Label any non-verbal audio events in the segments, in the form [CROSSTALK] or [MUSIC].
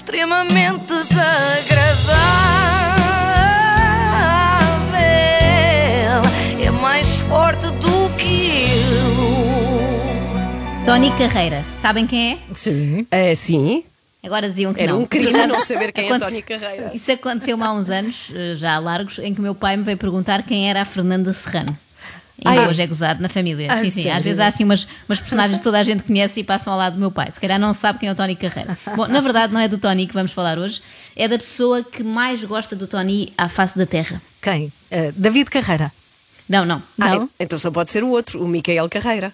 extremamente desagradável. É mais forte do que eu. Tony Carreira, sabem quem é? Sim. É, sim, Agora diziam que era não. um crime não saber quem é António Carreira. Isso aconteceu há uns anos, eh, já largos, em que o meu pai me veio perguntar quem era a Fernanda Serrano. Ainda Ai. hoje é gozado na família. Ah, sim, sim. sério? Às vezes há assim umas, umas personagens que toda a gente conhece e passam ao lado do meu pai. Se calhar não sabe quem é o Tony Carreira. Bom, na verdade não é do Tony que vamos falar hoje, é da pessoa que mais gosta do Tony à face da Terra. Quem? Eh, David Carreira. Não, não. Ah, Não? então só pode ser o outro, o Micael Carreira.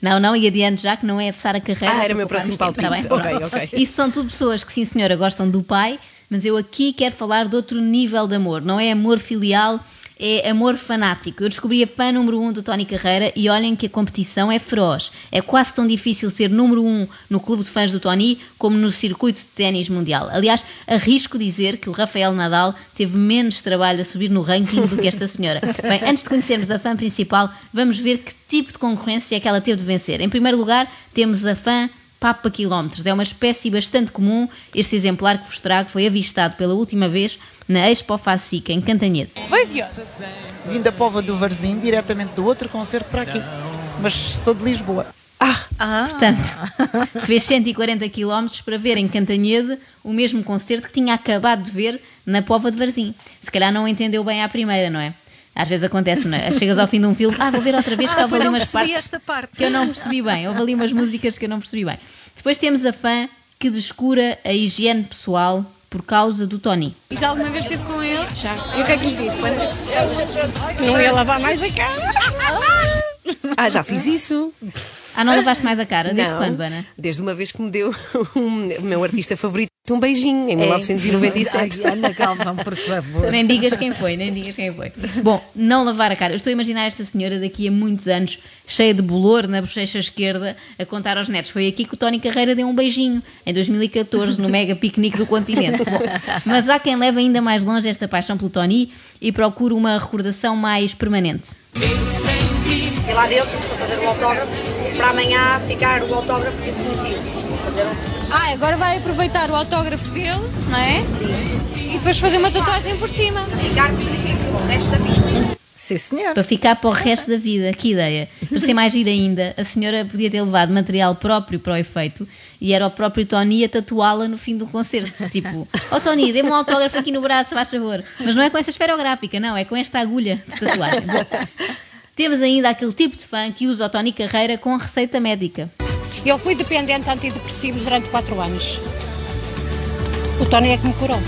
Não, não, e adiante já que não é de Sara Carreira. Ah, era o meu próximo tempo, palpite. tá bem? Ok, ok. Isso são tudo pessoas que, sim senhora, gostam do pai, mas eu aqui quero falar de outro nível de amor. Não é amor filial, é amor fanático. Eu descobri a fã número um do Tony Carreira e olhem que a competição é feroz. É quase tão difícil ser número um no clube de fãs do Tony como no circuito de ténis mundial. Aliás, arrisco dizer que o Rafael Nadal teve menos trabalho a subir no ranking do que esta senhora. [LAUGHS] Bem, antes de conhecermos a fã principal, vamos ver que tipo de concorrência é que ela teve de vencer. Em primeiro lugar, temos a fã Papa Quilómetros. É uma espécie bastante comum. Este exemplar que vos trago foi avistado pela última vez na Expo Facica, em Cantanhede. Vim da Pova do Varzim, diretamente do outro concerto para aqui. Mas sou de Lisboa. Portanto, [LAUGHS] fez 140 km para ver em Cantanhede o mesmo concerto que tinha acabado de ver na Pova de Varzim. Se calhar não entendeu bem à primeira, não é? Às vezes acontece, não é? Chegas ao fim de um filme, ah, vou ver outra vez que Ah, houve pois ali não umas percebi partes esta parte. que eu não percebi bem. Houve ali umas músicas que eu não percebi bem. Depois temos a fã que descura a higiene pessoal por causa do Tony. Já alguma vez esteve com ele? Já. E o que é que lhe disse? Não ia lavar mais a cara. Ah, já fiz isso. Ah, não lavaste mais a cara? Desde Não, quando, Ana? Desde uma vez que me deu [LAUGHS] um- o meu artista favorito um beijinho, em 1997. Ai, Ana Galvão, por favor. Nem digas quem foi, nem digas quem foi. Bom, não lavar a cara. Eu estou a imaginar esta senhora daqui a muitos anos, cheia de bolor na bochecha esquerda, a contar aos netos. Foi aqui que o Tony Carreira deu um beijinho, em 2014, no mega piquenique do continente. Bom, mas há quem leve ainda mais longe esta paixão pelo Tony e procure uma recordação mais permanente. E lá dentro para fazer um autógrafo para amanhã ficar o autógrafo definitivo. Ah, agora vai aproveitar o autógrafo dele, não é? Sim. E depois fazer uma tatuagem por cima. Ficar definitivo para o resto da vida. Sim, senhor. Para ficar para o resto da vida, que ideia. Para ser mais gira ainda, a senhora podia ter levado material próprio para o efeito e era o próprio Tony a tatuá-la no fim do concerto. Tipo, ó Tony, dê-me um autógrafo aqui no braço, faz favor. Mas não é com essa esferográfica, não, é com esta agulha de tatuagem. Bom, temos ainda aquele tipo de fã que usa o Tony Carreira com receita médica. Eu fui dependente de antidepressivos durante 4 anos. O Tony é que me curou.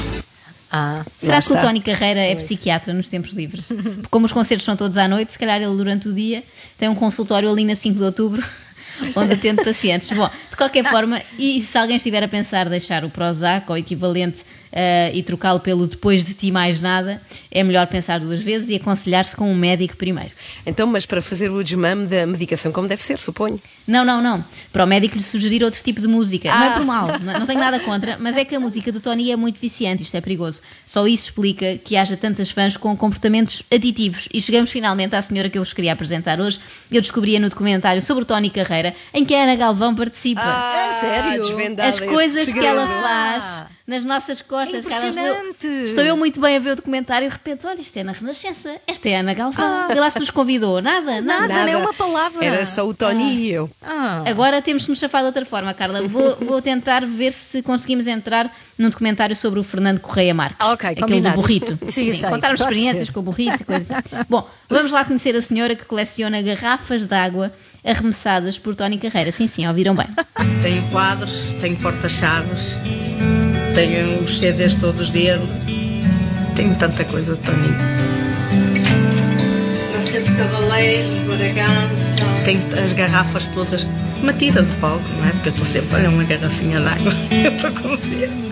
Ah, Será que o. Tony Carreira é psiquiatra nos tempos livres? Porque como os concertos são todos à noite, se calhar ele durante o dia tem um consultório ali na 5 de outubro [LAUGHS] onde atende pacientes. Bom, de qualquer forma, e se alguém estiver a pensar deixar o Prozac ou equivalente eh, e trocá-lo pelo depois de ti mais nada, é melhor pensar duas vezes e aconselhar-se com um médico primeiro. Então, mas para fazer o desmame da medicação como deve ser, suponho. Não, não, não. Para o médico lhe sugerir outro tipo de música. Não é por mal, não, não tenho nada contra, mas é que a música do Tony é muito viciante, isto é perigoso. Só isso explica que haja tantas fãs com comportamentos aditivos. E chegamos finalmente à senhora que eu vos queria apresentar hoje. Eu descobri-a no documentário sobre o Tony Carreira, em que a Ana Galvão participa. Ah, sério? desvendado As coisas que segredo. ela faz nas nossas costas. Carla. Impressionante. Estou- Estou eu muito bem a ver o documentário e de repente, olha, isto é na Renascença. Esta é a Ana Galvão. Vê lá se nos convidou. Nada, nada. Nada, nem uma palavra. Era só o Tony e eu. Ah. Agora temos que nos chafar de outra forma, Carla. Vou, [LAUGHS] vou tentar ver se conseguimos entrar num documentário sobre o Fernando Correia Marques. Ah, ok, Aquele combinado. do burrito. [LAUGHS] Sim, sei, contarmos experiências ser. com o burrito e coisas assim. Bom, vamos lá conhecer a senhora que coleciona garrafas de água arremessadas por Tony Carreira. Sim, sim, ouviram bem. Tenho quadros, tenho porta-chaves, tenho os CDs todos dele, tenho tanta coisa de Toninho. Nascente Cavaleiros, Baragança. Tenho as garrafas todas, uma tira de palco, não é? Porque eu estou sempre, olha, uma garrafinha de água, [LAUGHS] eu estou com sede.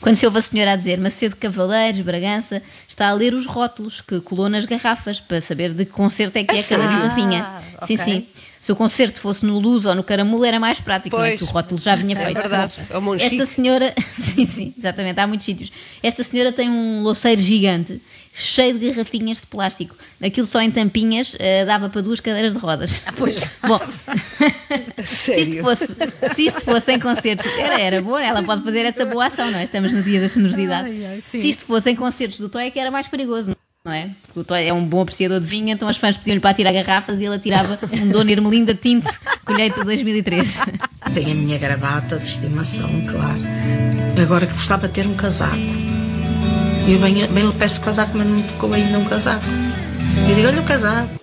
Quando se ouve a senhora a dizer Macedo Cavaleiros, Bragança, está a ler os rótulos que colou nas garrafas para saber de que concerto é que é cada sério? garrafinha. Ah, Sim, ok. sim. Se o concerto fosse no Luz ou no Caramulo era mais prático, é? Pois. que o rótulo já vinha É feito. verdade. Bom, Ao Monchique. Esta senhora, [LAUGHS] sim, sim, exatamente, há muitos sítios. Esta senhora tem um louceiro gigante, cheio de garrafinhas de plástico. Aquilo só em tampinhas eh, dava para duas cadeiras de rodas. Pois. [LAUGHS] Bom, [LAUGHS] se isto, fosse, se isto fosse em concertos, era, era boa, ela pode fazer essa boa ação, não é? Estamos no dia da generosidade. Ai, ai, se isto fosse em concertos do Toy, é que era mais perigoso, não é? Porque o Toy é um bom apreciador de vinho, então as fãs pediam-lhe para tirar garrafas e ele atirava um Dona Ermelinda Tinto, colheita de 2003. Tenho a minha gravata de estimação, claro. Agora que gostava de ter um casaco. Eu bem, bem lhe peço casaco, mas não me tocou ainda um casaco. Eu digo, olha o casaco.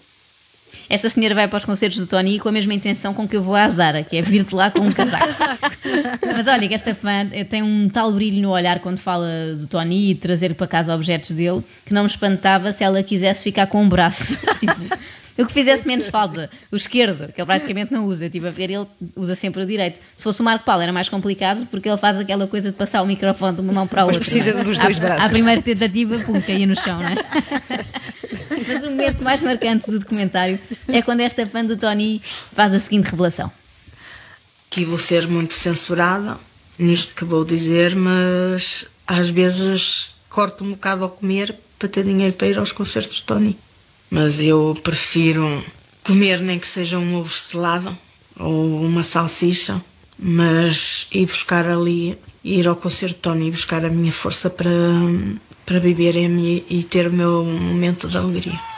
Esta senhora vai para os concertos do Tony com a mesma intenção com que eu vou à Zara, que é vir-te lá com um casaco. [LAUGHS] Mas olha, que esta fã eh, tem um tal brilho no olhar quando fala do Tony e trazer para casa objetos dele que não me espantava se ela quisesse ficar com um braço. [LAUGHS] Tipo, o que fizesse menos falta, o esquerdo, que ele praticamente não usa. Tipo, a ver, ele usa sempre o direito. Se fosse o Marco Paulo era mais complicado porque ele faz aquela coisa de passar o microfone de uma mão para a outra. precisa não é? dos dois À- braços. À primeira tentativa, pum, caía no chão, não é? [LAUGHS] Mas o momento mais marcante do documentário é quando esta fã do Tony faz a seguinte revelação. que vou ser muito censurada nisto que vou dizer, mas às vezes corto um bocado ao comer para ter dinheiro para ir aos concertos de Tony. Mas eu prefiro comer nem que seja um ovo estrelado ou uma salsicha, mas ir buscar ali, ir ao concerto de Tony e buscar a minha força para, para viver e, e ter o meu momento de alegria.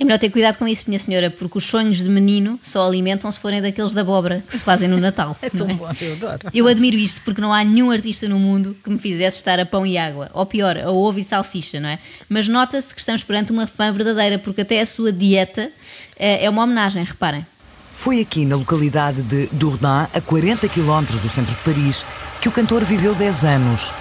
É melhor ter cuidado com isso, minha senhora, porque os sonhos de menino só alimentam se forem daqueles da abóbora que se fazem no Natal. [LAUGHS] É tão não bom, eu adoro. Eu admiro isto porque não há nenhum artista no mundo que me fizesse estar a pão e água. Ou pior, a ovo e salsicha, não é? Mas nota-se que estamos perante uma fã verdadeira, porque até a sua dieta eh, é uma homenagem, reparem. Foi aqui na localidade de Dourdin, a 40 km do centro de Paris, que o cantor viveu 10 anos.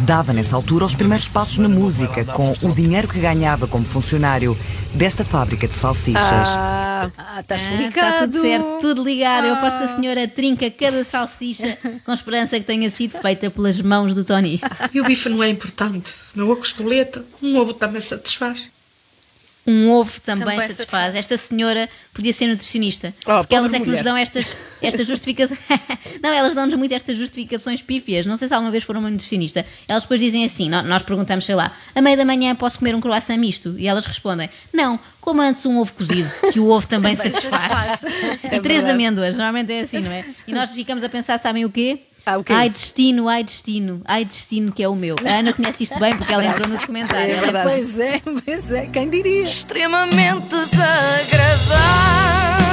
Dava nessa altura os primeiros passos na música, com o dinheiro que ganhava como funcionário desta fábrica de salsichas. Ah, Ah, está Ah, explicado. Está tudo certo, tudo ligado. Eu aposto que a senhora trinca cada salsicha com esperança que tenha sido feita pelas mãos do Tony. E o bife não é importante. Uma costoleta, um ovo também satisfaz. Um ovo também, Também satisfaz. satisfaz. Esta senhora podia ser nutricionista. Oh, porque elas é que nos mulher. dão estas, estas justificações. [LAUGHS] não, elas dão-nos muito estas justificações pífias. Não sei se alguma vez foram uma nutricionista. Elas depois dizem assim: nó- nós perguntamos, sei lá, a meia da manhã posso comer um croissant misto? E elas respondem: não, coma antes um ovo cozido, que o ovo também, Também satisfaz. satisfaz. e [LAUGHS] três amêndoas, normalmente é assim, não é? E nós ficamos a pensar, sabem o quê? Ah, o quê? Ai destino, ai destino, ai destino que é o meu. A Ana conhece isto bem porque ela entrou no documentário. É Ela verdade. Pois é, pois é, quem diria? Extremamente desagradável.